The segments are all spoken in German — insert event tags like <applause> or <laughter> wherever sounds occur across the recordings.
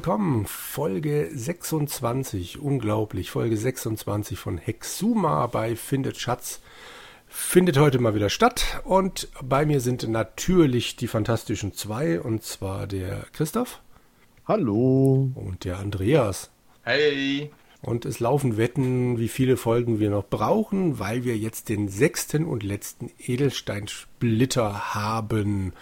willkommen. Folge 26, unglaublich, Folge 26 von Hexuma bei Findet Schatz. Findet heute mal wieder statt und bei mir sind natürlich die fantastischen zwei und zwar der Christoph. Hallo. Und der Andreas. Hey. Und es laufen Wetten, wie viele Folgen wir noch brauchen, weil wir jetzt den sechsten und letzten Edelsteinsplitter haben.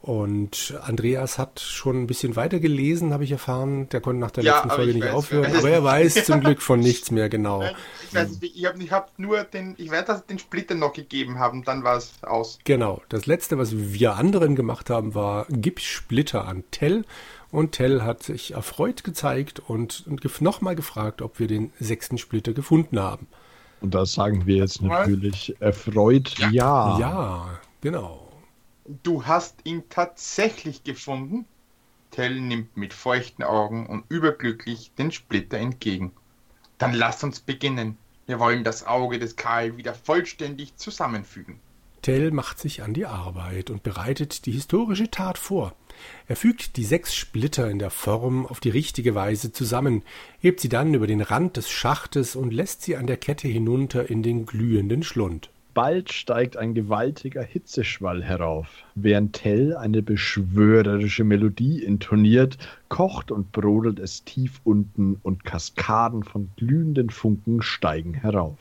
Und Andreas hat schon ein bisschen weiter gelesen, habe ich erfahren. Der konnte nach der Ja, letzten Folge ich nicht weiß, aufhören. wer- Aber er weiß <laughs> zum Glück von nichts mehr genau. Ich weiß nicht, ich habe ich hab nur den, ich weiß, dass sie den Splitter noch gegeben haben, dann war es aus. Genau. Das letzte, was wir anderen gemacht haben, war Gib Splitter an Tell. Und Tell hat sich erfreut gezeigt und, und nochmal gefragt, ob wir den sechsten Splitter gefunden haben. Und da sagen wir jetzt natürlich erfreut ja. Ja, genau. Du hast ihn tatsächlich gefunden. Tell nimmt mit feuchten Augen und überglücklich den Splitter entgegen. Dann lass uns beginnen. Wir wollen das Auge des Karl wieder vollständig zusammenfügen. Tell macht sich an die Arbeit und bereitet die historische Tat vor. Er fügt die sechs Splitter in der Form auf die richtige Weise zusammen, hebt sie dann über den Rand des Schachtes und lässt sie an der Kette hinunter in den glühenden Schlund. Bald steigt ein gewaltiger Hitzeschwall herauf. Während Tell eine beschwörerische Melodie intoniert, kocht und brodelt es tief unten und Kaskaden von glühenden Funken steigen herauf.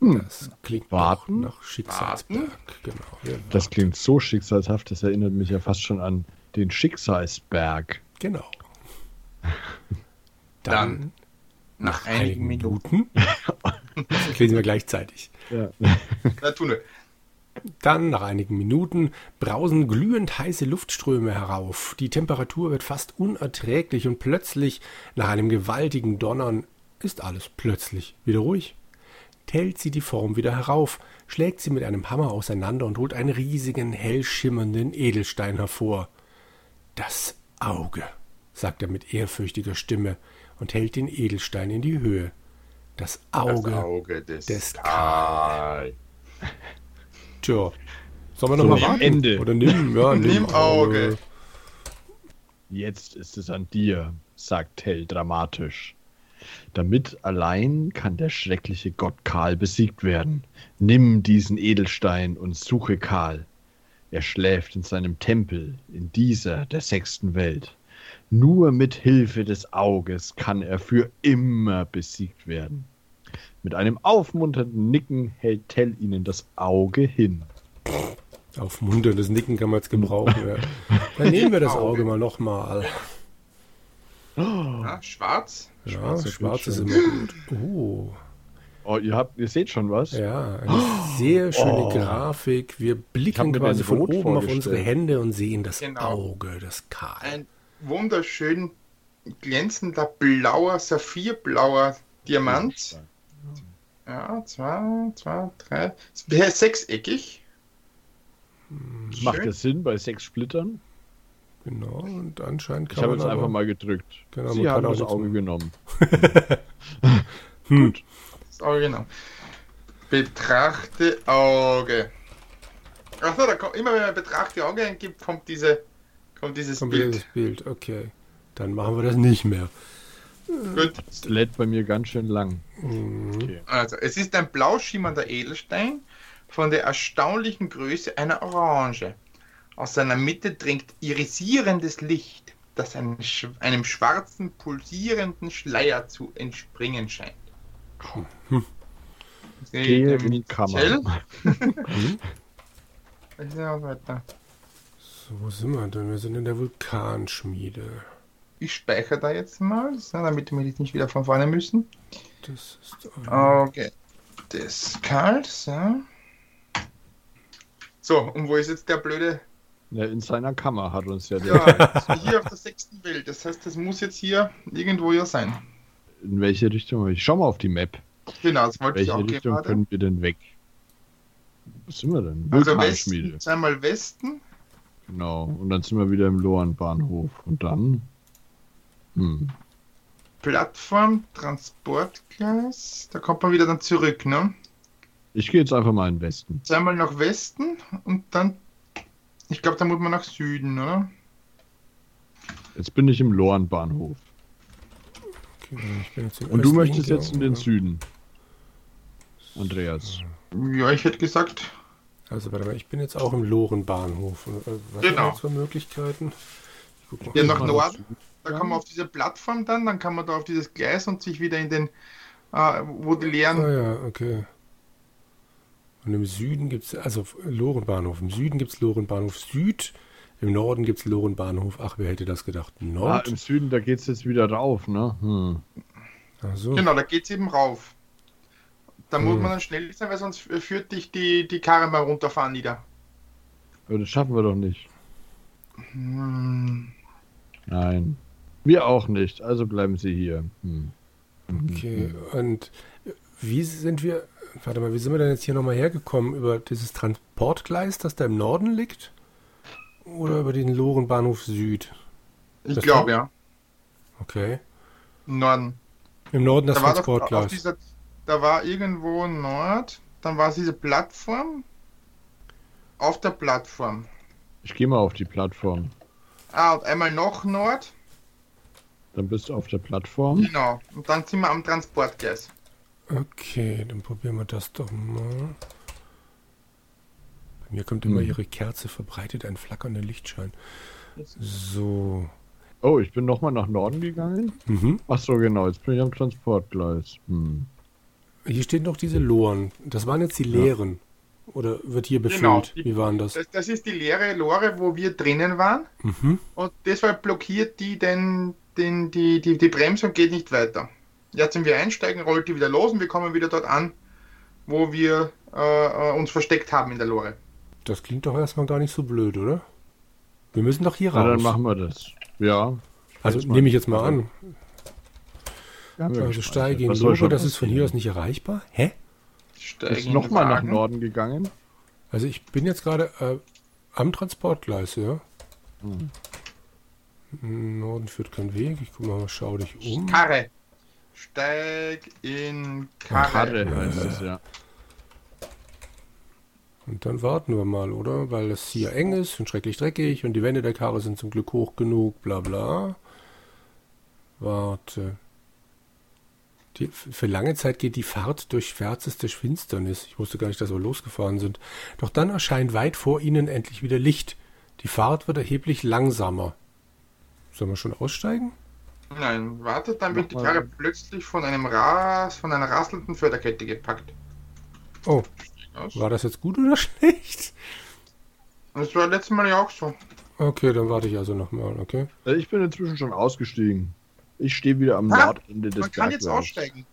Hm, Das klingt Warten. doch nach Schicksalsberg. Genau. Das klingt so schicksalshaft, das erinnert mich ja fast schon an den Schicksalsberg. genau. Dann, Nach einigen Minuten. <laughs> Das lesen wir gleichzeitig. Ja. <laughs> Na, tu nur. Dann, nach einigen Minuten, brausen glühend heiße Luftströme herauf. Die Temperatur wird fast unerträglich und plötzlich, nach einem gewaltigen Donnern, ist alles plötzlich wieder ruhig. Tellt sie die Form wieder herauf, schlägt sie mit einem Hammer auseinander und holt einen riesigen, hell schimmernden Edelstein hervor. Das Auge, sagt er mit ehrfürchtiger Stimme und hält den Edelstein in die Höhe. Das Auge. Das Auge des, des Karl. Tja, sollen wir noch So, warten? Ende. Oder nimm, ja, <laughs> nimm, Nimm Auge. Jetzt ist es an dir, sagt Tell dramatisch. Damit allein kann der schreckliche Gott Karl besiegt werden. Nimm diesen Edelstein und suche Karl. Er schläft in seinem Tempel, in dieser der sechsten Welt. Nur mit Hilfe des Auges kann er für immer besiegt werden. Mit einem aufmunternden Nicken hält Tell ihnen das Auge hin. Aufmunterndes Nicken kann man jetzt gebrauchen. Ja. Dann nehmen wir das Auge mal nochmal. Ja, schwarz. Ja, Schwarzer schwarz ist immer gut. Oh, Oh, ihr habt, ihr seht schon was? ja, eine sehr schöne Oh. Grafik. Wir blicken quasi von oben auf unsere Hände und sehen das Genau. Auge, das Karl. Ein wunderschön glänzender blauer, saphirblauer Diamant. Ja, zwei, zwei, drei. Der ist sechseckig. Macht Schön. das Sinn bei sechs Splittern? Genau, und anscheinend Ich kann habe man jetzt einfach mal gedrückt. Genau, Sie haben das <laughs> Auge genommen. Hm. Das Auge, genau. Betrachte Auge. Achso, da kommt, immer wenn man betrachte Auge eingibt, kommt diese, kommt dieses Kommt Bild. das Bild, okay. Dann machen wir das nicht mehr. Gut. Das lädt bei mir ganz schön lang. Mhm. Okay. Also, es ist ein blau schimmernder Edelstein von der erstaunlichen Größe einer Orange. Aus seiner Mitte dringt irisierendes Licht, das einem, sch einem schwarzen, pulsierenden Schleier zu entspringen scheint. Gehe in die Kammer. <laughs> Ja, weiter. Wo sind wir denn? Wir sind in der Vulkanschmiede. Ich speichere da jetzt mal, so, damit wir jetzt nicht wieder von vorne müssen. Das ist Okay. Das kalt, so. So, und wo ist jetzt der blöde Ja, in seiner Kammer hat uns ja der. Ja, hier auf der sechsten Welt. Das heißt, das muss jetzt hier irgendwo ja sein. In welche Richtung? Ich schau mal auf die Map. Genau, das wollte ich Welche auch Richtung gerade. können wir denn weg? Wo sind wir denn? Also Vulkanschmiede. Westen, zweimal Westen. Genau. Und dann sind wir wieder im Lohan-Bahnhof. Und dann. Hm. Plattform, Transportgleis. Da kommt man wieder dann zurück, ne? Ich gehe jetzt einfach mal in den Westen. Zweimal nach Westen und dann. Ich glaube, da muss man nach Süden, oder? Jetzt bin ich im Lorenbahnhof. Okay, ich bin jetzt im Und du möchtest jetzt in den Süden. Andreas. Ja, ich hätte gesagt, Also warte mal, ich bin jetzt auch im Lorenbahnhof. Äh, Was Genau. jetzt für Möglichkeiten? Ich guck mal. ja, nach Norden, da kann man auf diese Plattform dann, dann kann man da auf dieses Gleis und sich wieder in den, äh, wo die leeren, Ah ja, okay. Und im Süden gibt es, also Lorenbahnhof. Im Süden gibt es Lorenbahnhof Süd. Im Norden gibt es Lorenbahnhof. Ach, wer hätte das gedacht? Ah, Nord? im Süden, da geht's jetzt wieder rauf, ne? Hm. Ach so. genau, da geht's eben rauf. Da muss Hm. man dann schnell sein, weil sonst führt dich die, die Karre mal runterfahren nieder. Aber das schaffen wir doch nicht. Hm. Nein. Wir auch nicht, also bleiben Sie hier. Hm. Okay, und wie sind wir, warte mal, wie sind wir denn jetzt hier nochmal hergekommen? Über dieses Transportgleis, das da im Norden liegt? Oder über den Lorenbahnhof Süd? Ich glaube, ja. Okay. Im Norden. Im Norden das Da war, doch auf Transportgleis. dieser, da war irgendwo Nord, dann war es diese Plattform. Auf der Plattform. Ich gehe mal auf die Plattform. Ah, und einmal noch Nord. Dann bist du auf der Plattform. Genau. Und dann sind wir am Transportgleis. Okay, dann probieren wir das doch mal. Bei mir kommt immer Hm. ihre Kerze verbreitet ein flackernder Lichtschein. So. Oh, ich bin nochmal nach Norden gegangen. Mhm. Ach so, genau, jetzt bin ich am Transportgleis. Hm. Hier stehen noch diese Loren. Das waren jetzt die leeren. Oder wird hier befüllt? Genau, die- Wie waren das? Das, das ist die leere Lore, wo wir drinnen waren. Mhm. Und deshalb blockiert die den, den, die, die, die Bremse und geht nicht weiter. Jetzt, wenn wir einsteigen, rollt die wieder los und wir kommen wieder dort an, wo wir äh, äh, uns versteckt haben in der Lore. Das klingt doch erstmal gar nicht so blöd, oder? Wir müssen doch hier Na, raus. dann machen wir das. Ja. also nehme ich jetzt mal an. Also gespeichert. steige in schon das ist von hier aus nicht erreichbar. Hä? Steigen den nochmal nach. Norden gegangen? Also ich bin jetzt gerade äh, am Transportgleis, ja. Hm. Norden führt kein Weg. Ich gucke mal, schau dich um. Karre. Steig in Karre. Karre heißt es, ja. Und dann warten wir mal, oder? Weil es hier eng ist und schrecklich dreckig und die Wände der Karre sind zum Glück hoch genug, bla bla. Warte. Die, für lange Zeit geht die Fahrt durch schwärzeste Finsternis. Ich wusste gar nicht, dass wir losgefahren sind. Doch dann erscheint weit vor ihnen endlich wieder Licht. Die Fahrt wird erheblich langsamer. Sollen wir schon aussteigen? Nein, wartet, dann wird die. Karre plötzlich von einem Ras, von einer rasselnden Förderkette gepackt. Oh, war das jetzt gut oder <laughs> schlecht? Das war letztes Mal ja auch so. Okay, dann warte ich also nochmal, okay? Also Ich bin inzwischen schon ausgestiegen. Ich stehe wieder am Ah, Nordende des Man kann jetzt Bergwerks. aussteigen.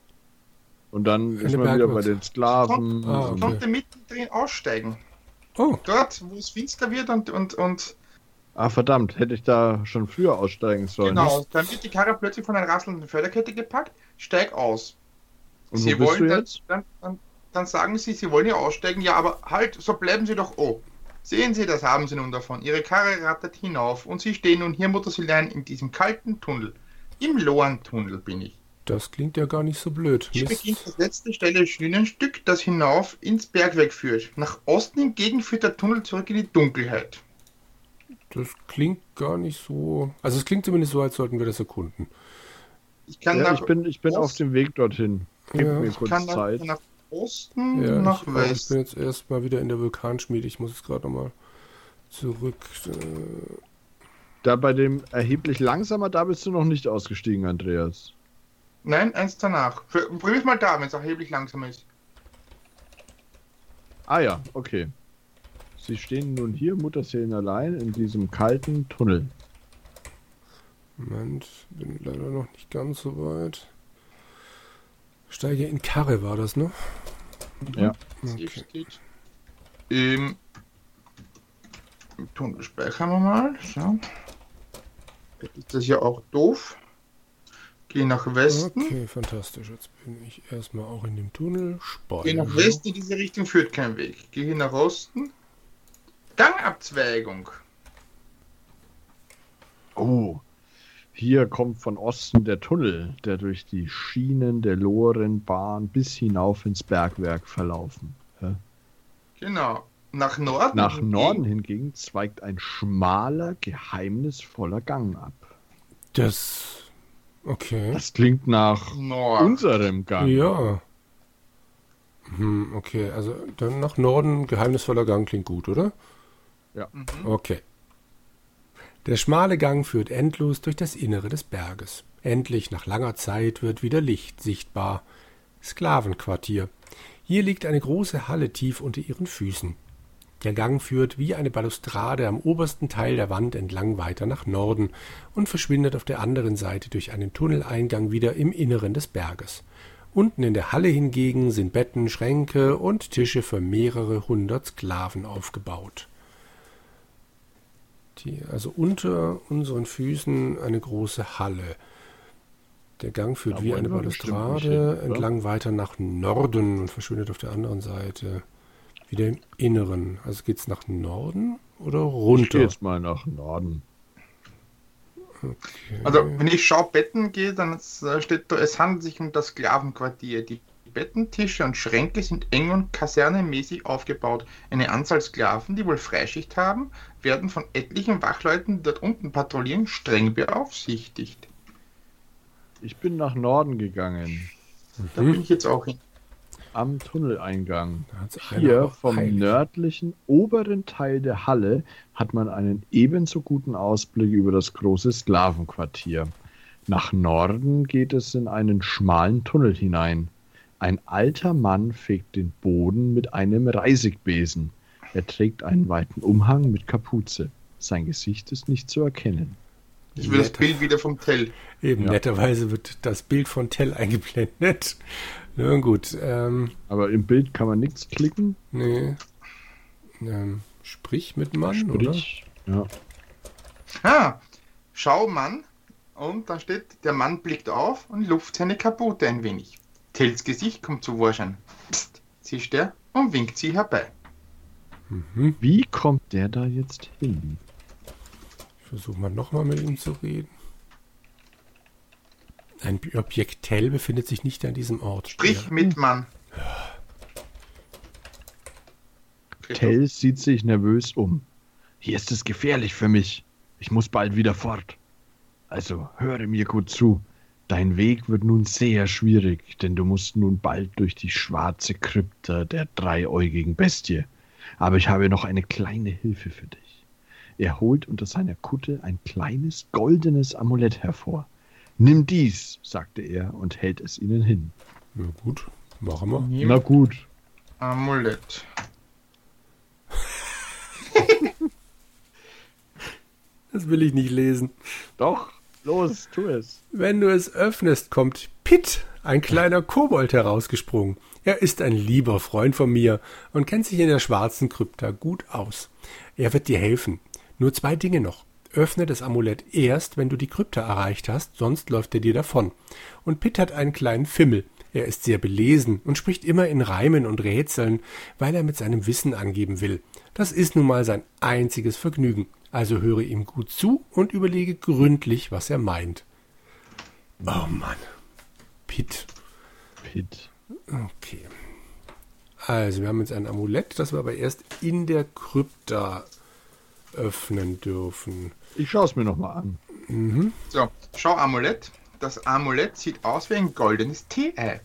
Und dann ist Eine man wieder bei den Sklaven. Ah, und- okay. Konnte mittendrin aussteigen. Oh, Dort, wo es finster wird und, und, und Ah, verdammt, hätte ich da schon früher aussteigen sollen. genau, dann wird die Karre plötzlich von einer rasselnden Förderkette gepackt. Steig aus. Und wo Sie bist wollen du dann, jetzt? dann, dann, dann sagen Sie, Sie wollen ja aussteigen. Ja, aber halt, so bleiben Sie doch. Oh, sehen Sie, das haben Sie nun davon. Ihre Karre rattert hinauf und Sie stehen nun hier, Muttersülein, in diesem kalten Tunnel. Im Lohren-Tunnel bin ich. das klingt ja gar nicht so blöd. Hier Mist. beginnt das letzte steile Schienenstück, das hinauf ins Bergwerk führt. Nach Osten hingegen führt der Tunnel zurück in die Dunkelheit. Das klingt gar nicht so. Also es klingt zumindest so, als sollten wir das erkunden. Ich kann Ja, nach, ich bin, ich bin auf dem Weg dorthin. Gib Ja. mir ich kurz kann Zeit. nach Osten, Ja, nach ich, auch. ich West. bin jetzt erstmal wieder in der Vulkanschmiede. Ich muss jetzt gerade nochmal zurück. Äh, Da bei dem erheblich langsamer, da bist du noch nicht ausgestiegen, Andreas. Nein, eins danach. Für- Probier's mal da, wenn es erheblich langsam ist. Ah ja, okay. Sie stehen nun hier, Mutterseelen allein, in diesem kalten Tunnel. Moment, bin leider noch nicht ganz so weit. Steige in Karre war das, ne? Ja. Okay. steht im, im Tunnel. Speichern wir mal. So. Jetzt ist das ja auch doof. Geh nach Westen. Okay, fantastisch. Jetzt bin ich erstmal auch in dem Tunnel. Geh nach Speichern. Westen, in diese Richtung führt kein Weg. Geh hier nach Osten. Gangabzweigung. Oh, hier kommt von Osten der Tunnel, der durch die Schienen der Lorenbahn bis hinauf ins Bergwerk verlaufen. Hä? Genau. Nach Norden. Nach hingegen- Norden hingegen zweigt ein schmaler, geheimnisvoller Gang ab. Das. Okay. Das klingt nach Nord. unserem Gang. Ja. Hm, okay, also dann nach Norden, geheimnisvoller Gang klingt gut, oder? Ja. Okay. Der schmale Gang führt endlos durch das Innere des Berges. Endlich, nach langer Zeit, wird wieder Licht sichtbar. Sklavenquartier. Hier liegt eine große Halle tief unter ihren Füßen. Der Gang führt wie eine Balustrade am obersten Teil der Wand entlang weiter nach Norden und verschwindet auf der anderen Seite durch einen Tunneleingang wieder im Inneren des Berges. Unten in der Halle hingegen sind Betten, Schränke und Tische für mehrere hundert Sklaven aufgebaut. Die, also unter unseren Füßen eine große Halle. Der Gang führt Da wie eine Balustrade hin, entlang weiter nach Norden und verschwindet auf der anderen Seite. Wieder im Inneren. Also geht's nach Norden oder Ich gehe runter? jetzt mal nach Norden. Okay. Also, wenn ich schaue, Betten gehe, dann äh, steht da, es handelt sich um das Sklavenquartier. Die Betten, Tische und Schränke sind eng und kasernemäßig aufgebaut. Eine Anzahl Sklaven, die wohl Freischicht haben, werden von etlichen Wachleuten, die dort unten patrouillieren, streng beaufsichtigt. Ich bin nach Norden gegangen. Da bin ich jetzt auch hin. Am Tunneleingang. Hier vom eilig. nördlichen oberen Teil der Halle hat man einen ebenso guten Ausblick über das große Sklavenquartier. Nach Norden geht es in einen schmalen Tunnel hinein. Ein alter Mann fegt den Boden mit einem Reisigbesen. Er trägt einen weiten Umhang mit Kapuze. Sein Gesicht ist nicht zu erkennen. Ich will das. Bild wieder vom Tell. Eben, Ja. netterweise wird das Bild von Tell eingeblendet. Na gut, ähm, Aber im Bild kann man nichts klicken. nee. Ähm, sprich mit Mann, Sprich. Ja. Ah, schau Mann. Und da steht, der Mann blickt auf und luft seine Kaputte ein wenig. Tells Gesicht kommt zu Vorschein. Psst, zischt er und winkt sie herbei. oder? Mhm. Wie kommt der da jetzt hin? Ich versuche mal nochmal mit ihm zu reden. Ein Objekt Tell befindet sich nicht an diesem Ort. Sprich Ja. mit Mann. Tell sieht sich nervös um. Hier ist es gefährlich für mich. Ich muss bald wieder fort. Also höre mir gut zu. Dein Weg wird nun sehr schwierig, denn du musst nun bald durch die schwarze Krypta der dreiäugigen Bestie. Aber ich habe noch eine kleine Hilfe für dich. Er holt unter seiner Kutte ein kleines goldenes Amulett hervor. Nimm dies, sagte er und hält es ihnen hin. Na gut, machen wir. Na gut. Amulett. <laughs> Das will ich nicht lesen. Doch, los, tu es. Wenn du es öffnest, kommt Pitt, ein kleiner Kobold, herausgesprungen. Er ist ein lieber Freund von mir und kennt sich in der schwarzen Krypta gut aus. Er wird dir helfen. Nur zwei Dinge noch. Öffne das Amulett erst, wenn du die Krypta erreicht hast, sonst läuft er dir davon. Und Pitt hat einen kleinen Fimmel. Er ist sehr belesen und spricht immer in Reimen und Rätseln, weil er mit seinem Wissen angeben will. Das ist nun mal sein einziges Vergnügen. Also höre ihm gut zu und überlege gründlich, was er meint. Oh Mann. Pitt. Pitt. Okay. Also, wir haben jetzt ein Amulett, das wir aber erst in der Krypta öffnen dürfen. Ich schaue es mir nochmal an. So, schau Amulett. Das Amulett sieht aus wie ein goldenes Tee-Ei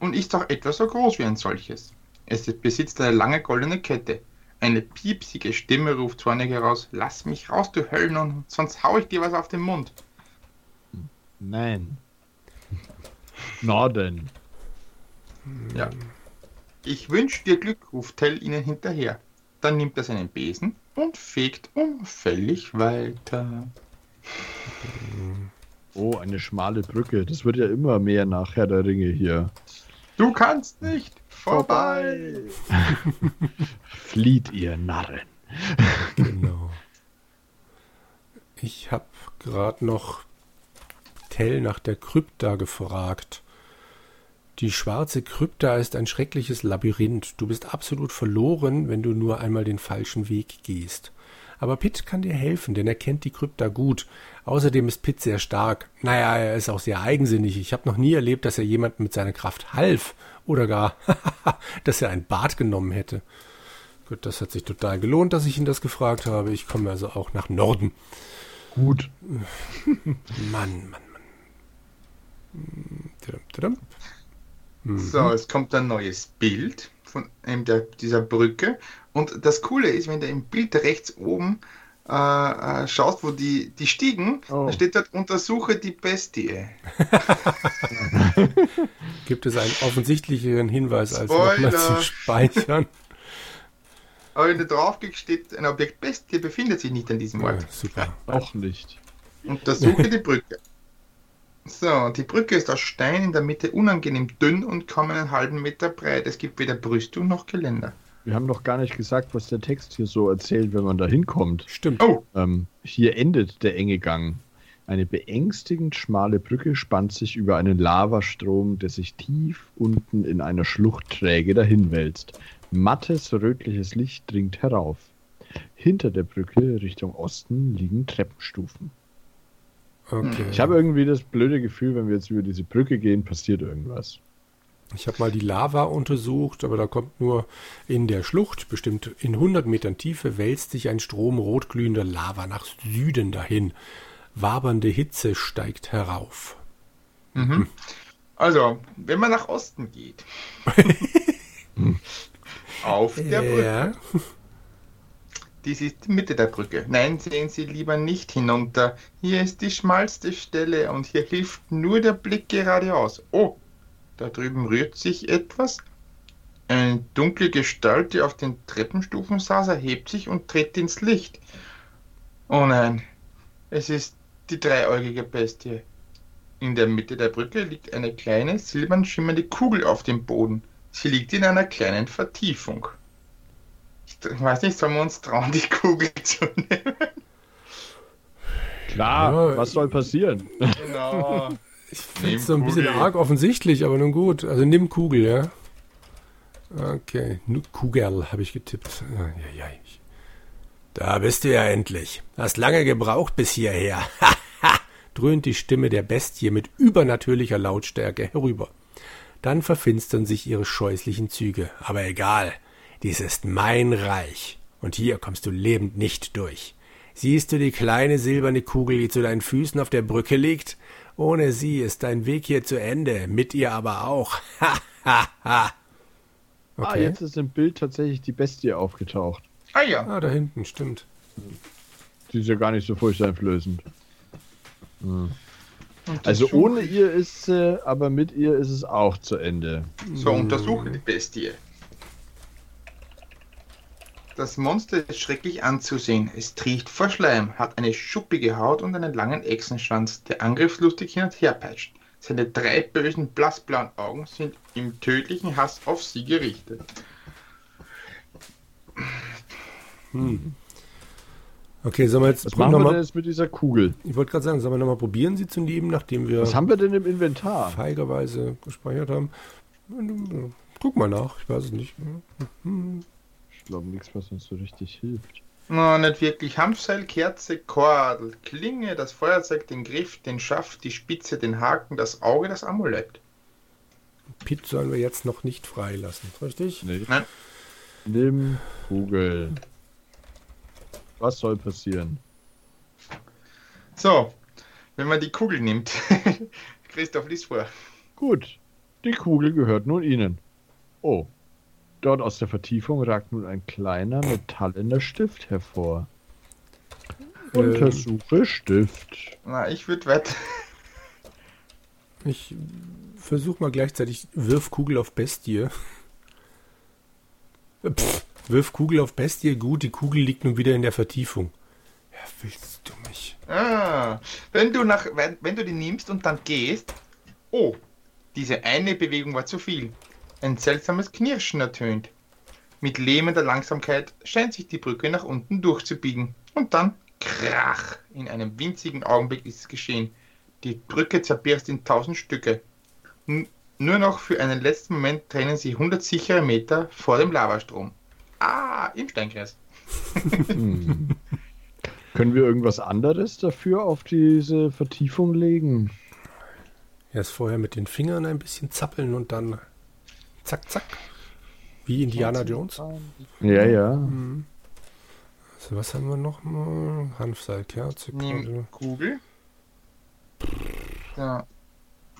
und ist auch etwa so groß wie ein solches. Es besitzt eine lange goldene Kette. Eine piepsige Stimme ruft zornig heraus: Lass mich raus, du Höllenhund, sonst hau ich dir was auf den Mund. Nein. Norden. Ja. Ich wünsch dir Glück, ruft Tell ihnen hinterher. Dann nimmt er seinen Besen und fegt unfällig weiter. <laughs> Oh, eine schmale Brücke. Das wird ja immer mehr nach Herr der Ringe hier. Du kannst nicht vorbei. <laughs> Flieht ihr Narren. Genau. Ich habe gerade noch Tell nach der Krypta gefragt. Die schwarze Krypta ist ein schreckliches Labyrinth. Du bist absolut verloren, wenn du nur einmal den falschen Weg gehst. Aber Pitt kann dir helfen, denn er kennt die Krypta gut. Außerdem ist Pitt sehr stark. Naja, er ist auch sehr eigensinnig. Ich habe noch nie erlebt, dass er jemandem mit seiner Kraft half. Oder gar, <laughs> dass er ein Bad genommen hätte. Gut, das hat sich total gelohnt, dass ich ihn das gefragt habe. Ich komme also auch nach Norden. Gut. Mann, Mann, Mann. Hm. Mhm. So, es kommt ein neues Bild von einem der, dieser Brücke. Und das Coole ist, wenn du im Bild rechts oben äh, äh, schaust, wo die, die Stiegen, Oh. da steht dort, untersuche die Bestie. <laughs> Gibt es einen offensichtlicheren Hinweis als nochmal zu speichern? Aber wenn du draufklickst, steht, ein Objekt Bestie befindet sich nicht an diesem Ja, Ort. super. Auch nicht. Untersuche die Brücke. So, die Brücke ist aus Stein in der Mitte unangenehm dünn und kaum einen halben Meter breit. Es gibt weder Brüstung noch Geländer. Wir haben noch gar nicht gesagt, was der Text hier so erzählt, wenn man da hinkommt. Stimmt. Oh, Ähm, hier endet der enge Gang. Eine beängstigend schmale Brücke spannt sich über einen Lavastrom, der sich tief unten in einer Schlucht träge dahinwälzt. Mattes rötliches Licht dringt herauf. Hinter der Brücke Richtung Osten liegen Treppenstufen. Okay. Ich habe irgendwie das blöde Gefühl, wenn wir jetzt über diese Brücke gehen, passiert irgendwas. Ich habe mal die Lava untersucht, aber da kommt nur in der Schlucht, bestimmt in 100 Metern Tiefe, wälzt sich ein Strom rotglühender Lava nach Süden dahin. Wabernde Hitze steigt herauf. Mhm. Also, wenn man nach Osten geht, <laughs> auf der Brücke, Ja. Dies ist die Mitte der Brücke. Nein, sehen Sie lieber nicht hinunter. Hier ist die schmalste Stelle und hier hilft nur der Blick geradeaus. Oh, da drüben rührt sich etwas. Eine dunkle Gestalt, die auf den Treppenstufen saß, erhebt sich und tritt ins Licht. Oh nein, es ist die dreieugige Bestie. In der Mitte der Brücke liegt eine kleine, silbern schimmernde Kugel auf dem Boden. Sie liegt in einer kleinen Vertiefung. Ich weiß nicht, sollen wir uns trauen, die Kugel <laughs> zu nehmen? Klar, Ja, was soll passieren? Genau. <laughs> Ich finde es so ein bisschen arg offensichtlich, aber nun gut. Also nimm Kugel, ja. Okay, Kugel habe ich getippt. Ah, ja, ja, ich- Da bist du ja endlich. Hast lange gebraucht bis hierher. <laughs> Dröhnt die Stimme der Bestie mit übernatürlicher Lautstärke herüber. Dann verfinstern sich ihre scheußlichen Züge. Aber egal, dies ist mein Reich. Und hier kommst du lebend nicht durch. Siehst du die kleine silberne Kugel, die zu deinen Füßen auf der Brücke liegt? Ohne sie ist dein Weg hier zu Ende, mit ihr aber auch. <laughs> Ha, ha, ha. Ah, Okay. jetzt ist im Bild tatsächlich die Bestie aufgetaucht. Ah ja, Ah, da hinten, stimmt. Die ist ja gar nicht so furchteinflößend. Hm. Also ohne ihr ist sie, aber mit ihr ist es auch zu Ende. So, untersuche die Bestie. Das Monster ist schrecklich anzusehen. Es triecht vor Schleim, hat eine schuppige Haut und einen langen Echsenschwanz, der angriffslustig hin und her peitscht. Seine drei bösen blassblauen Augen sind im tödlichen Hass auf sie gerichtet. Hm. Okay, sollen wir jetzt Was machen wir denn jetzt mit dieser Kugel? Ich wollte gerade sagen, sollen wir nochmal probieren, sie zu nehmen, nachdem wir Was haben wir denn im Inventar? feigerweise gespeichert haben? Guck mal nach, ich weiß es nicht. Ich glaube nichts, was uns so richtig hilft. Na, nicht wirklich. Hanfseil, Kerze, Kordel, Klinge, das Feuerzeug, den Griff, den Schaft, die Spitze, den Haken, das Auge, das Amulett. Pit sollen wir jetzt noch nicht freilassen, richtig? Nee. Nein. Nimm Kugel. Was soll passieren? So, wenn man die Kugel nimmt. <laughs> Christoph, lies vor. Gut, die Kugel gehört nun Ihnen. Oh, dort aus der Vertiefung ragt nun ein kleiner metallener Stift hervor. Ähm. Untersuche Stift. Na, ich würde weiter. Ich versuche mal gleichzeitig Wirf Kugel auf Bestie. Pff, wirf Kugel auf Bestie, gut, die Kugel liegt nun wieder in der Vertiefung. Ja, willst du mich? Ah, wenn du nach, wenn, wenn du die nimmst und dann gehst. Oh, diese eine Bewegung war zu viel. Ein seltsames Knirschen ertönt. Mit lähmender Langsamkeit scheint sich die Brücke nach unten durchzubiegen. Und dann krach. In einem winzigen Augenblick ist es geschehen. Die Brücke zerbirst in tausend Stücke. N nur noch für einen letzten Moment trennen sie 100 sichere Meter vor dem Lavastrom. Ah, im Steinkreis. Hm. <laughs> Können wir irgendwas anderes dafür auf diese Vertiefung legen? Erst vorher mit den Fingern ein bisschen zappeln und dann zack, zack. Wie Indiana Jones. Ja, ja. Mhm. So, was haben wir noch mal? Hanfseil, Kerze, Nimm Karte. Kugel. Ja.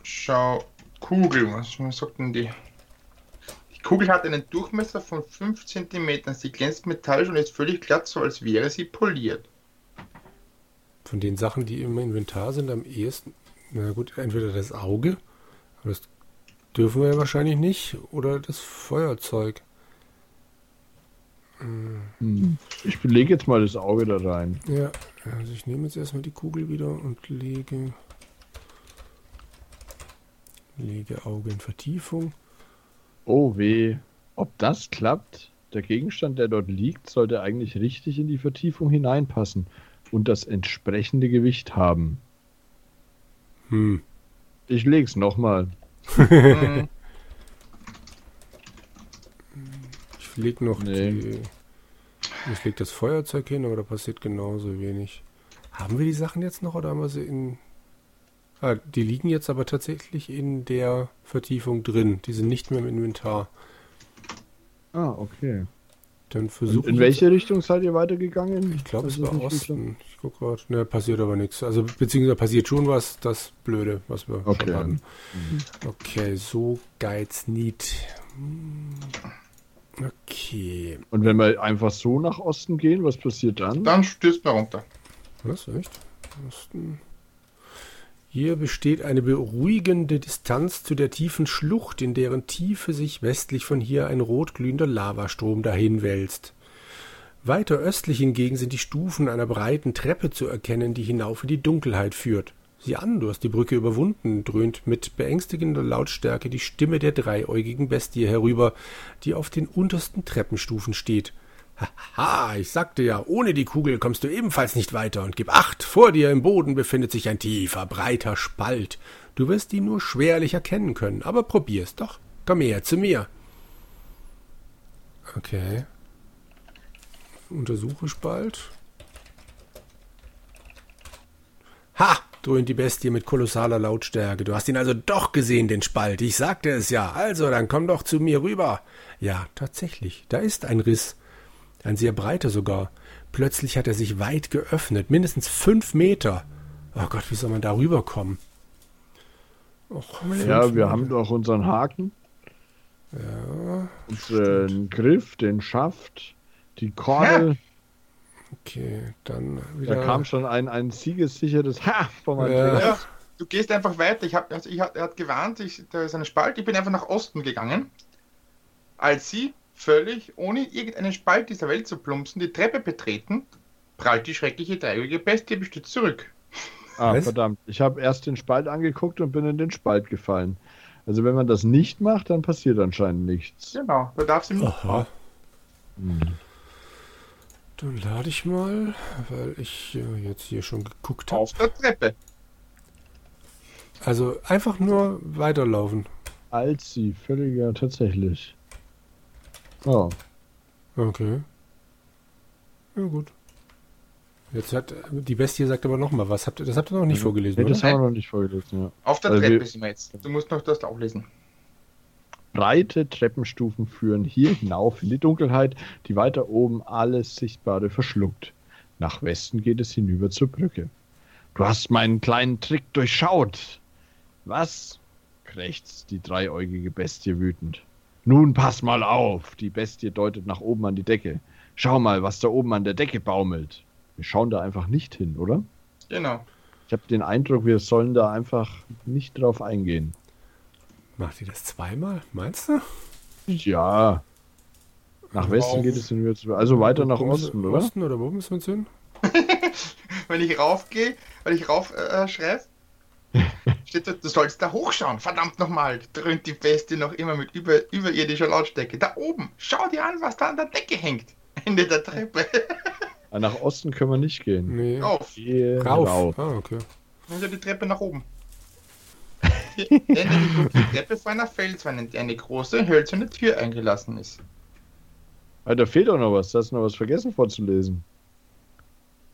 Schau. Kugel, was, was sagt denn die? Die Kugel hat einen Durchmesser von 5 cm. Sie glänzt metallisch und ist völlig glatt, so als wäre sie poliert. Von den Sachen, die im Inventar sind, am ehesten. Na gut, entweder das Auge, aber das dürfen wir ja wahrscheinlich nicht, oder das Feuerzeug. Hm. Ich lege jetzt mal das Auge da rein. Ja, also ich nehme jetzt erstmal die Kugel wieder und lege. Lege Auge in Vertiefung. Oh weh. Ob das klappt? Der Gegenstand, der dort liegt, sollte eigentlich richtig in die Vertiefung hineinpassen und das entsprechende Gewicht haben. Hm. Ich leg's nochmal. Mhm. <laughs> Ich lege noch Nee. die. Ich lege das Feuerzeug hin, aber da passiert genauso wenig. Haben wir die Sachen jetzt noch oder haben wir sie in. Ah, die liegen jetzt aber tatsächlich in der Vertiefung drin. Die sind nicht mehr im Inventar. Ah, okay. Dann versuche in welche Richtung seid ihr weitergegangen? Ich glaube, es war. Osten. Ich gucke gerade. Ne, passiert aber nichts. Also, beziehungsweise passiert schon was, das Blöde, was wir Okay. schon hatten. Okay, so Geiz nicht. Hm. Okay. Und wenn wir einfach so nach Osten gehen, was passiert dann? Dann stürzt man runter. Was, echt? Osten. Hier besteht eine beruhigende Distanz zu der tiefen Schlucht, in deren Tiefe sich westlich von hier ein rotglühender Lavastrom dahin wälzt. Weiter östlich hingegen sind die Stufen einer breiten Treppe zu erkennen, die hinauf in die Dunkelheit führt. Sieh an, du hast die Brücke überwunden, dröhnt mit beängstigender Lautstärke die Stimme der dreiäugigen Bestie herüber, die auf den untersten Treppenstufen steht. Haha, ich sagte ja, ohne die Kugel kommst du ebenfalls nicht weiter und gib acht, vor dir im Boden befindet sich ein tiefer, breiter Spalt. Du wirst ihn nur schwerlich erkennen können, aber probier's doch. Komm her zu mir. Okay. Untersuche Spalt. Ha! dröhnt die Bestie mit kolossaler Lautstärke. Du hast ihn also doch gesehen, den Spalt. Ich sagte es ja. Also, dann komm doch zu mir rüber. Ja, tatsächlich. Da ist ein Riss. Ein sehr breiter sogar. Plötzlich hat er sich weit geöffnet. Mindestens fünf Meter. Oh Gott, wie soll man da rüberkommen? Och, Ja, wir Meter. haben doch unseren Haken, Ja, unseren Griff, den Schaft, die Kordel. okay. Dann wieder. Da kam schon ein, ein siegessicheres Ha von meinem Ja. Ja, du gehst einfach weiter. Ich hab, also ich hab, er hat gewarnt, ich, da ist eine Spalt. Ich bin einfach nach Osten gegangen, als sie völlig ohne irgendeinen Spalt dieser Welt zu plumpsen die Treppe betreten, prallt die schreckliche dreieugige Bestie bestürzt zurück. Ah, Was? verdammt. Ich habe erst den Spalt angeguckt und bin in den Spalt gefallen. Also wenn man das nicht macht, dann passiert anscheinend nichts. Genau, da darf sie nicht. Aha. Hm. Dann lade ich mal, weil ich äh, jetzt hier schon geguckt habe. Auf der Treppe. Also einfach nur weiterlaufen. Als sie, völlig ja, tatsächlich. Oh, Okay. Ja gut. Jetzt hat die Bestie sagt aber noch mal was. Habt ihr, das habt ihr noch nicht vorgelesen, nee, das oder? haben wir noch nicht vorgelesen, ja. Auf der Also Treppe wir- sind wir jetzt. Du musst noch das auch lesen. Breite Treppenstufen führen hier hinauf in die Dunkelheit, die weiter oben alles Sichtbare verschluckt. Nach Westen geht es hinüber zur Brücke. Du hast meinen kleinen Trick durchschaut. Was? krächzt die dreieugige Bestie wütend. Nun pass mal auf! Die Bestie deutet nach oben an die Decke. Schau mal, was da oben an der Decke baumelt. Wir schauen da einfach nicht hin, oder? Genau. Ich habe den Eindruck, wir sollen da einfach nicht drauf eingehen. Macht ihr das zweimal? Meinst du? Ja. Nach Westen geht es hinüber zu. Also weiter nach Osten, oder? Osten oder wo müssen wir uns hin? Wenn ich raufgehe, weil ich rauf äh, schreibe, <laughs> steht da, du sollst da hochschauen. Verdammt nochmal, dröhnt die Bestie noch immer mit über, überirdischer Lautstärke. Da oben, schau dir an, was da an der Decke hängt. Ende der Treppe. Ah, Nach Osten können wir nicht gehen. Nee. Rauf. Geh Rauf. rauf. Ah, okay. Also die Treppe nach oben. Endet die Treppe vor einer Felswand, in der eine große hölzerne Tür eingelassen ist. Ah, da fehlt auch noch was. Da hast du noch was vergessen vorzulesen.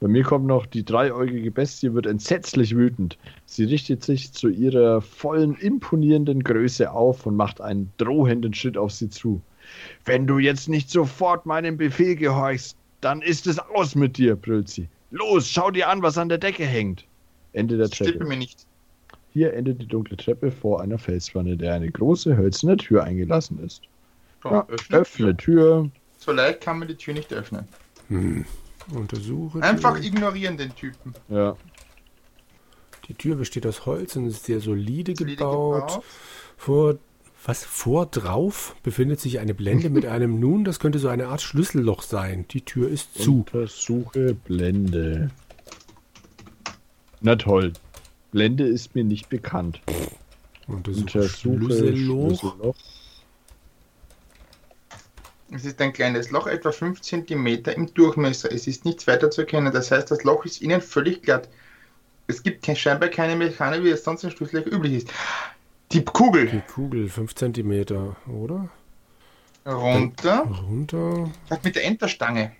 Bei mir kommt noch, die dreieugige Bestie wird entsetzlich wütend. Sie richtet sich zu ihrer vollen, imponierenden Größe auf und macht einen drohenden Schritt auf sie zu. Wenn du jetzt nicht sofort meinem Befehl gehorchst, Dann ist es aus mit dir, brüllt sie. Los, schau dir an, was an der Decke hängt. Ende der Treppe. mir nicht. Hier endet die dunkle Treppe vor einer Felswanne, der eine große hölzerne Tür eingelassen ist. So, Ja, öffne. öffne Tür. So leicht kann man die Tür nicht öffnen. Hm. Untersuche. Einfach die, ignorieren den Typen. Ja. die Tür besteht aus Holz und ist sehr solide, Solide gebaut. gebaut. Vor was vor drauf befindet sich eine Blende mit einem <laughs> nun, das könnte so eine Art Schlüsselloch sein. Die Tür ist zu. Untersuche Blende. Na toll. Blende ist mir nicht bekannt. Untersuche Untersuche Schlüsselloch. Schlüsselloch. Es ist ein kleines Loch, etwa 5 cm im Durchmesser. Es ist nichts weiter zu erkennen. Das heißt, das Loch ist innen völlig glatt. Es gibt kein, scheinbar keine Mechanik, wie es sonst in Schlüsselloch üblich ist. Die Kugel Die Kugel 5 cm, oder? runter. Runter. Vielleicht mit der Enterstange.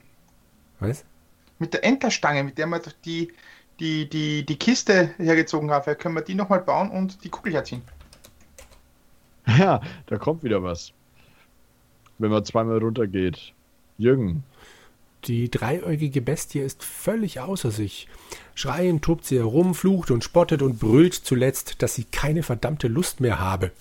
Was? Mit der Enterstange, mit der man doch die, die, die, die Kiste hergezogen hat. Vielleicht können wir die nochmal bauen und die Kugel herziehen. Ja, da kommt wieder was. Wenn man zweimal runtergeht. Jürgen. Die dreieugige Bestie ist völlig außer sich. Schreiend tobt sie herum, flucht und spottet und brüllt zuletzt, dass sie keine verdammte Lust mehr habe.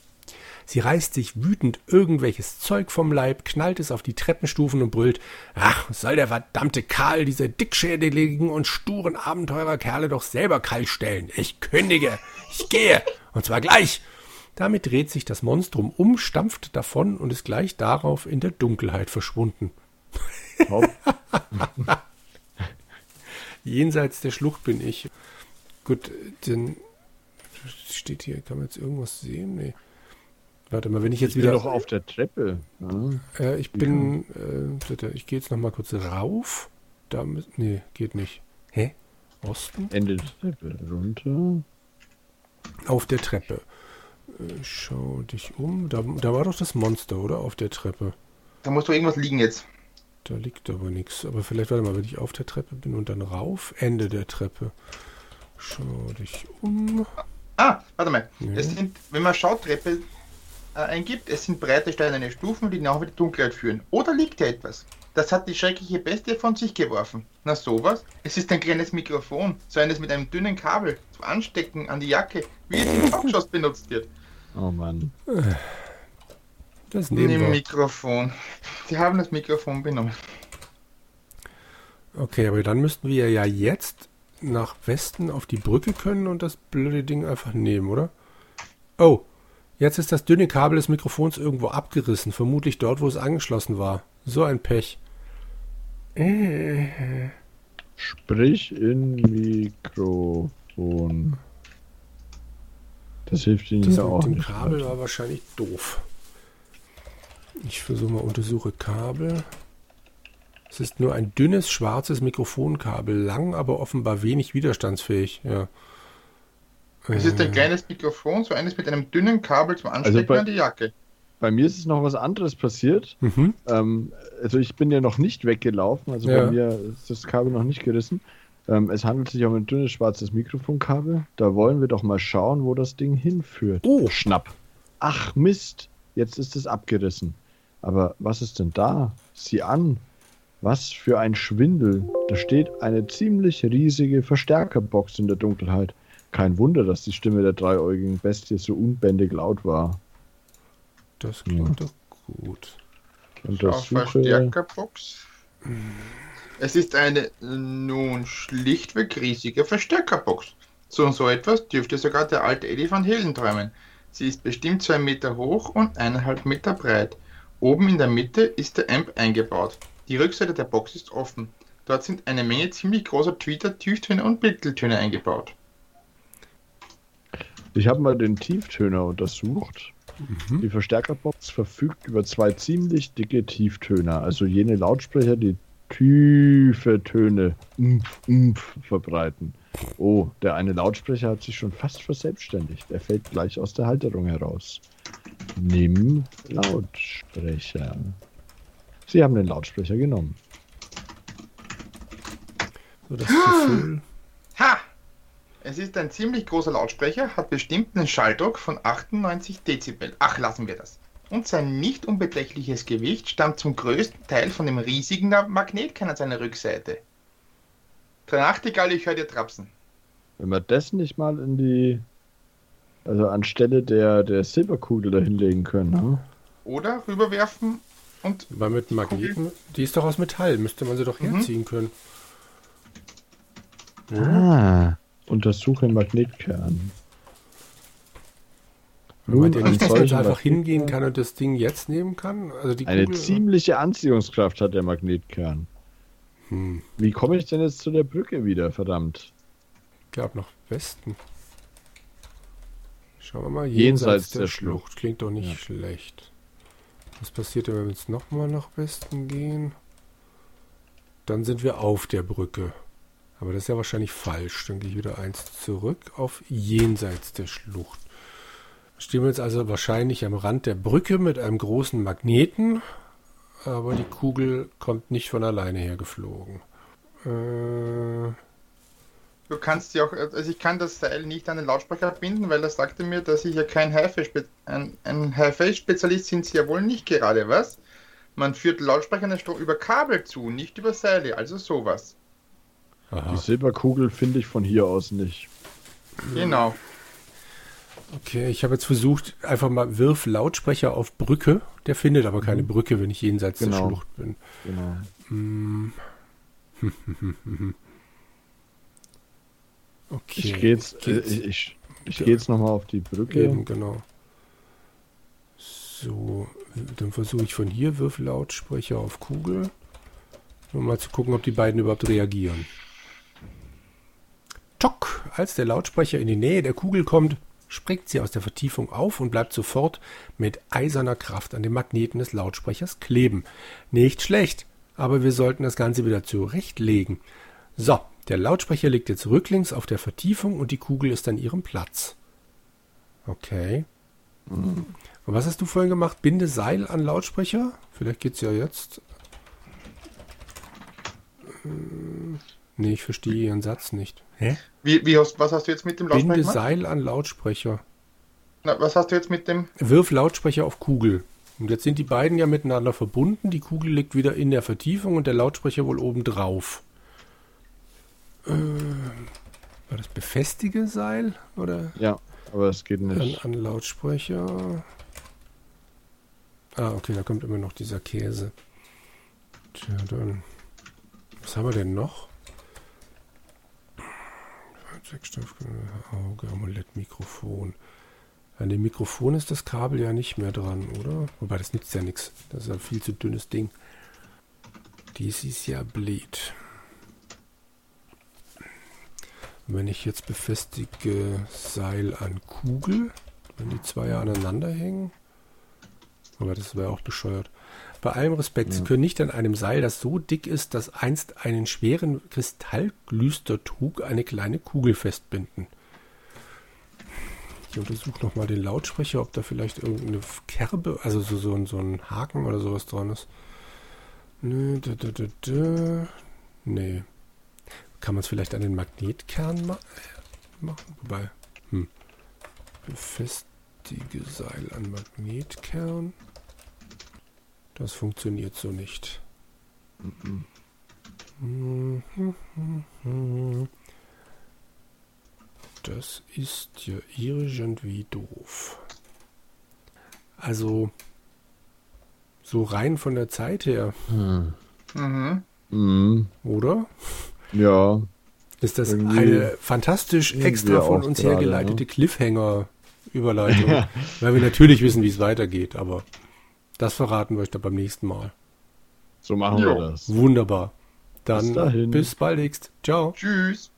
Sie reißt sich wütend irgendwelches Zeug vom Leib, knallt es auf die Treppenstufen und brüllt, ach, soll der verdammte Karl diese dickschädeligen und sturen Abenteurerkerle doch selber kalt stellen. Ich kündige, ich gehe, und zwar gleich. Damit dreht sich das Monstrum um, stampft davon und ist gleich darauf in der Dunkelheit verschwunden. <laughs> Jenseits der Schlucht bin ich. Gut, denn steht hier, kann man jetzt irgendwas sehen? Nee. Warte mal, wenn ich jetzt Ich bin wieder. doch auf der Treppe. Ja. äh, ich bin. Äh, warte, ich gehe jetzt noch mal kurz rauf. Da Nee, geht nicht. Hä? Osten? Ende der Treppe. Runter. Auf der Treppe. Äh, schau dich um. Da, da war doch das Monster, oder? Auf der Treppe. Da muss doch irgendwas liegen jetzt. Da liegt aber nichts. Aber vielleicht, warte mal, wenn ich auf der Treppe bin und dann rauf, Ende der Treppe. Schau dich um. Ah, warte mal. Ja. Es sind, wenn man Schautreppe äh, eingibt, es sind breite steinerne Stufen, die nach die Dunkelheit führen. Oder liegt da etwas? Das hat die schreckliche Bestie von sich geworfen. Na sowas? Es ist ein kleines Mikrofon, so eines mit einem dünnen Kabel zum Anstecken an die Jacke, wie es im Talkshows benutzt wird. Oh Mann. Das nehmen Nimm wir. Mikrofon. Die haben das Mikrofon benommen. Okay, aber dann müssten wir ja jetzt nach Westen auf die Brücke können und das blöde Ding einfach nehmen, oder? Oh, jetzt ist das dünne Kabel des Mikrofons irgendwo abgerissen, vermutlich dort, wo es angeschlossen war. So ein Pech. Sprich in Mikrofon. Das hilft Ihnen Das ja mit auch dem nicht. Kabel weiter. war wahrscheinlich doof. Ich versuche mal, untersuche Kabel. Es ist nur ein dünnes schwarzes Mikrofonkabel, lang, aber offenbar wenig widerstandsfähig. Ja. Es ist Äh, ein kleines Mikrofon, so eines mit einem dünnen Kabel zum Anstecken bei- an die Jacke. Bei mir ist es noch was anderes passiert. Mhm. Ähm, also ich bin ja noch nicht weggelaufen, also Ja. bei mir ist das Kabel noch nicht gerissen. Ähm, es handelt sich um ein dünnes schwarzes Mikrofonkabel. Da wollen wir doch mal schauen, wo das Ding hinführt. Oh. Schnapp. Ach Mist, jetzt ist es abgerissen. Aber was ist denn da? Sieh an. Was für ein Schwindel. Da steht eine ziemlich riesige Verstärkerbox in der Dunkelheit. Kein Wunder, dass die Stimme der dreiäugigen Bestie so unbändig laut war. Das klingt doch gut. Schau, Untersuche. Verstärkerbox. Es ist eine nun schlichtweg riesige Verstärkerbox. So und so etwas dürfte sogar der alte Eddie van Halen träumen. Sie ist bestimmt zwei Meter hoch und eineinhalb Meter breit. Oben in der Mitte ist der Amp eingebaut. Die Rückseite der Box ist offen. Dort sind eine Menge ziemlich großer Tweeter, Tieftöne und Mitteltöne eingebaut. Ich habe mal den Tieftöner untersucht. Mhm. Die Verstärkerbox verfügt über zwei ziemlich dicke Tieftöner, also jene Lautsprecher, die tiefe Töne umf, umf, verbreiten. Oh, der eine Lautsprecher hat sich schon fast verselbstständigt. Er fällt gleich aus der Halterung heraus. Nimm Lautsprecher. Sie haben den Lautsprecher genommen. So das Gefühl. Es ist ein ziemlich großer Lautsprecher, hat bestimmt einen Schalldruck von 98 Dezibel. Ach, lassen wir das. und sein nicht unbeträchtliches Gewicht stammt zum größten Teil von dem riesigen Magnetkern an seiner Rückseite. Der Nachtigall, ich höre dir trapsen. Wenn wir das nicht mal in die, also anstelle der, der Silberkugel da hinlegen können, ne? Oder rüberwerfen und. Weil mit Magneten, die ist doch aus Metall, müsste man sie doch Mhm. herziehen können. Ah. Untersuche Magnetkern. Ihr an nicht, dass man solchen jetzt einfach hingehen kann und das Ding jetzt nehmen kann? Also die Eine Kugel, ziemliche Anziehungskraft hat der Magnetkern. Hm, Wie komme ich denn jetzt zu der Brücke wieder, verdammt? gab noch Westen. Schauen wir mal, Jenseits jenseits, der, der Schlucht. Schlucht. Klingt doch nicht Ja. schlecht. Was passiert, denn, wenn wir jetzt nochmal nach Westen gehen? Dann sind wir auf der Brücke. Aber das ist ja wahrscheinlich falsch. Dann gehe ich wieder eins zurück auf jenseits der Schlucht. Stehen wir jetzt also wahrscheinlich am Rand der Brücke mit einem großen Magneten, aber die Kugel kommt nicht von alleine hergeflogen. Äh, Du kannst ja auch, also ich kann das Seil nicht an den Lautsprecher binden, weil er sagte mir, dass ich ja kein HiFi-Spe ein, ein HiFi-Spezialist sind sie ja wohl nicht gerade, was? Man führt Lautsprecher über Kabel zu, nicht über Seile, also sowas. Aha. Die Silberkugel finde ich von hier aus nicht. Genau. Okay, ich habe jetzt versucht, einfach mal wirf Lautsprecher auf Brücke. Der findet aber keine Brücke, wenn ich jenseits der Genau. Schlucht bin. Genau. Hm. <laughs> Okay. Ich gehe jetzt, äh, geht's. ich, ich, ich gehe jetzt nochmal auf die Brücke. Eben, genau. So, dann versuche ich von hier wirf Lautsprecher auf Kugel. Um mal zu gucken, ob die beiden überhaupt reagieren. Tock! Als der Lautsprecher in die Nähe der Kugel kommt, springt sie aus der Vertiefung auf und bleibt sofort mit eiserner Kraft an dem Magneten des Lautsprechers kleben. Nicht schlecht, aber wir sollten das Ganze wieder zurechtlegen. So, der Lautsprecher liegt jetzt rücklings auf der Vertiefung und die Kugel ist an ihrem Platz. Okay. Und was hast du vorhin gemacht? Binde Seil an Lautsprecher? Vielleicht geht's ja jetzt. Nee, ich verstehe Ihren Satz nicht. Hä? Wie, wie hast, was hast du jetzt mit dem Lautsprecher Binde gemacht? Seil an Lautsprecher. Na, was hast du jetzt mit dem? Wirf Lautsprecher auf Kugel. Und jetzt sind die beiden ja miteinander verbunden. Die Kugel liegt wieder in der Vertiefung und der Lautsprecher wohl oben drauf. Äh, war das befestige Seil? Oder Ja, aber es geht an, nicht. an Lautsprecher? Ah, okay, da kommt immer noch dieser Käse. Tja, dann. Was haben wir denn noch? Sechsstoff, Auge, Amulett, Mikrofon. An dem Mikrofon ist das Kabel ja nicht mehr dran, oder? Wobei, das nützt ja nichts. Das ist ein viel zu dünnes Ding. Dies ist ja blöd. Wenn ich jetzt befestige Seil an Kugel, wenn die zwei ja aneinander hängen, aber das wäre auch bescheuert. Bei allem Respekt, Sie können nicht an einem Seil, das so dick ist, dass einst einen schweren Kristallglüster trug, eine kleine Kugel festbinden. Ich untersuche nochmal den Lautsprecher, ob da vielleicht irgendeine Kerbe, also so, so, ein- so ein Haken oder sowas dran ist. Nö, da, da, da, da. Nee. Kann man es vielleicht an den Magnetkern ma machen? Wobei, hm. Befestige Seil an Magnetkern. Das funktioniert so nicht. Das ist ja irgendwie doof. Also, so rein von der Zeit her, Hm. Mhm. Mhm. oder? Ja, Ist das Irgendwie- eine fantastisch extra von uns gerade, hergeleitete ne? Cliffhanger-Überleitung? Weil wir natürlich wissen, wie es weitergeht, aber das verraten wir euch dann beim nächsten Mal. so machen Jo. wir das. Wunderbar. Dann Bis dahin. bis baldigst. Ciao. Tschüss.